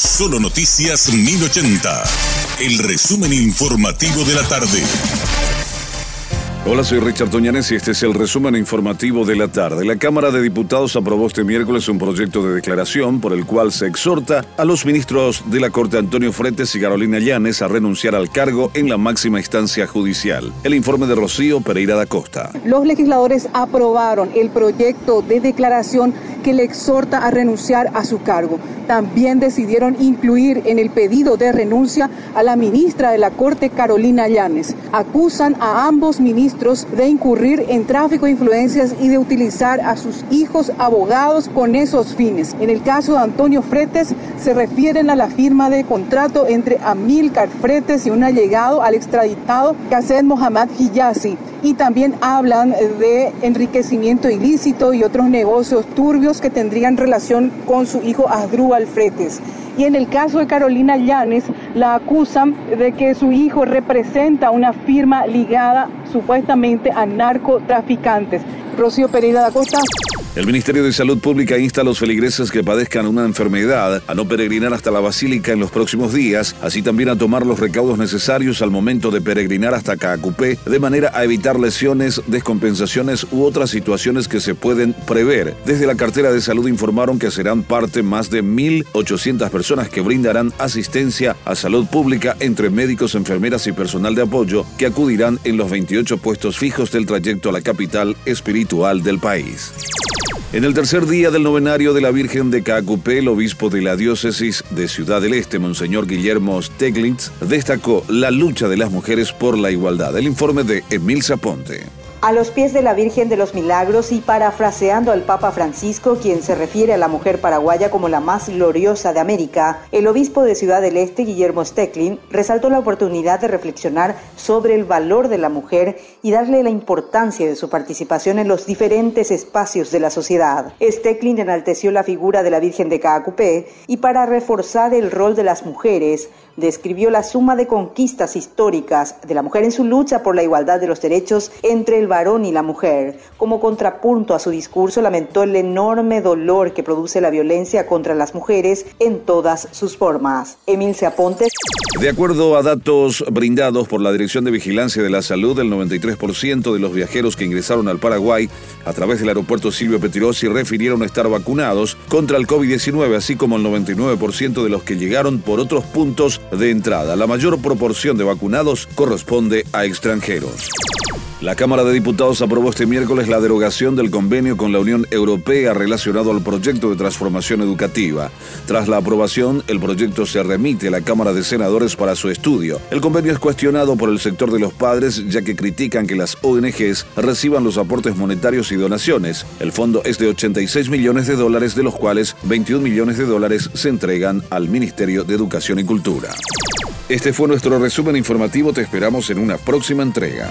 Solo Noticias 1080. El resumen informativo de la tarde. Hola, soy Richard Toñanes y este es el resumen informativo de la tarde. La Cámara de Diputados aprobó este miércoles un proyecto de declaración por el cual se exhorta a los ministros de la Corte Antonio Fretes y Carolina Llanes a renunciar al cargo en la máxima instancia judicial. El informe de Rocío Pereira da Costa. Los legisladores aprobaron el proyecto de declaración que le exhorta a renunciar a su cargo. También decidieron incluir en el pedido de renuncia a la ministra de la Corte, Carolina Llanes. Acusan a ambos ministros de incurrir en tráfico de influencias y de utilizar a sus hijos abogados con esos fines. En el caso de Antonio Fretes, se refieren a la firma de contrato entre Amilcar Fretes y un allegado al extraditado Qassem Mohamed Hijazi. Y también hablan de enriquecimiento ilícito y otros negocios turbios que tendrían relación con su hijo Asdrúbal Fretes. Y en el caso de Carolina Llanes, la acusan de que su hijo representa una firma ligada supuestamente a narcotraficantes. Rocío Pereira da Costa. El Ministerio de Salud Pública insta a los feligreses que padezcan una enfermedad a no peregrinar hasta la Basílica en los próximos días, así también a tomar los recaudos necesarios al momento de peregrinar hasta Caacupé, de manera a evitar lesiones, descompensaciones u otras situaciones que se pueden prever. Desde la cartera de salud informaron que serán parte más de 1.800 personas que brindarán asistencia a salud pública entre médicos, enfermeras y personal de apoyo que acudirán en los 28 puestos fijos del trayecto a la capital espiritual del país. En el tercer día del novenario de la Virgen de Caacupé, el obispo de la diócesis de Ciudad del Este, Monseñor Guillermo Steglitz, destacó la lucha de las mujeres por la igualdad. El informe de Emil Zaponte a los pies de la Virgen de los Milagros y parafraseando al Papa Francisco, quien se refiere a la mujer paraguaya como la más gloriosa de América, el obispo de Ciudad del Este, Guillermo Stecklin, resaltó la oportunidad de reflexionar sobre el valor de la mujer y darle la importancia de su participación en los diferentes espacios de la sociedad. Stecklin enalteció la figura de la Virgen de Caacupé y para reforzar el rol de las mujeres, describió la suma de conquistas históricas de la mujer en su lucha por la igualdad de los derechos entre el varón y la mujer. Como contrapunto a su discurso, lamentó el enorme dolor que produce la violencia contra las mujeres en todas sus formas. Emil Aponte. De acuerdo a datos brindados por la Dirección de Vigilancia de la Salud, el 93% de los viajeros que ingresaron al Paraguay a través del aeropuerto Silvio Petirosi refirieron estar vacunados contra el COVID-19, así como el 99% de los que llegaron por otros puntos de entrada. La mayor proporción de vacunados corresponde a extranjeros. La Cámara de Diputados aprobó este miércoles la derogación del convenio con la Unión Europea relacionado al proyecto de transformación educativa. Tras la aprobación, el proyecto se remite a la Cámara de Senadores para su estudio. El convenio es cuestionado por el sector de los padres ya que critican que las ONGs reciban los aportes monetarios y donaciones. El fondo es de 86 millones de dólares, de los cuales 21 millones de dólares se entregan al Ministerio de Educación y Cultura. Este fue nuestro resumen informativo, te esperamos en una próxima entrega.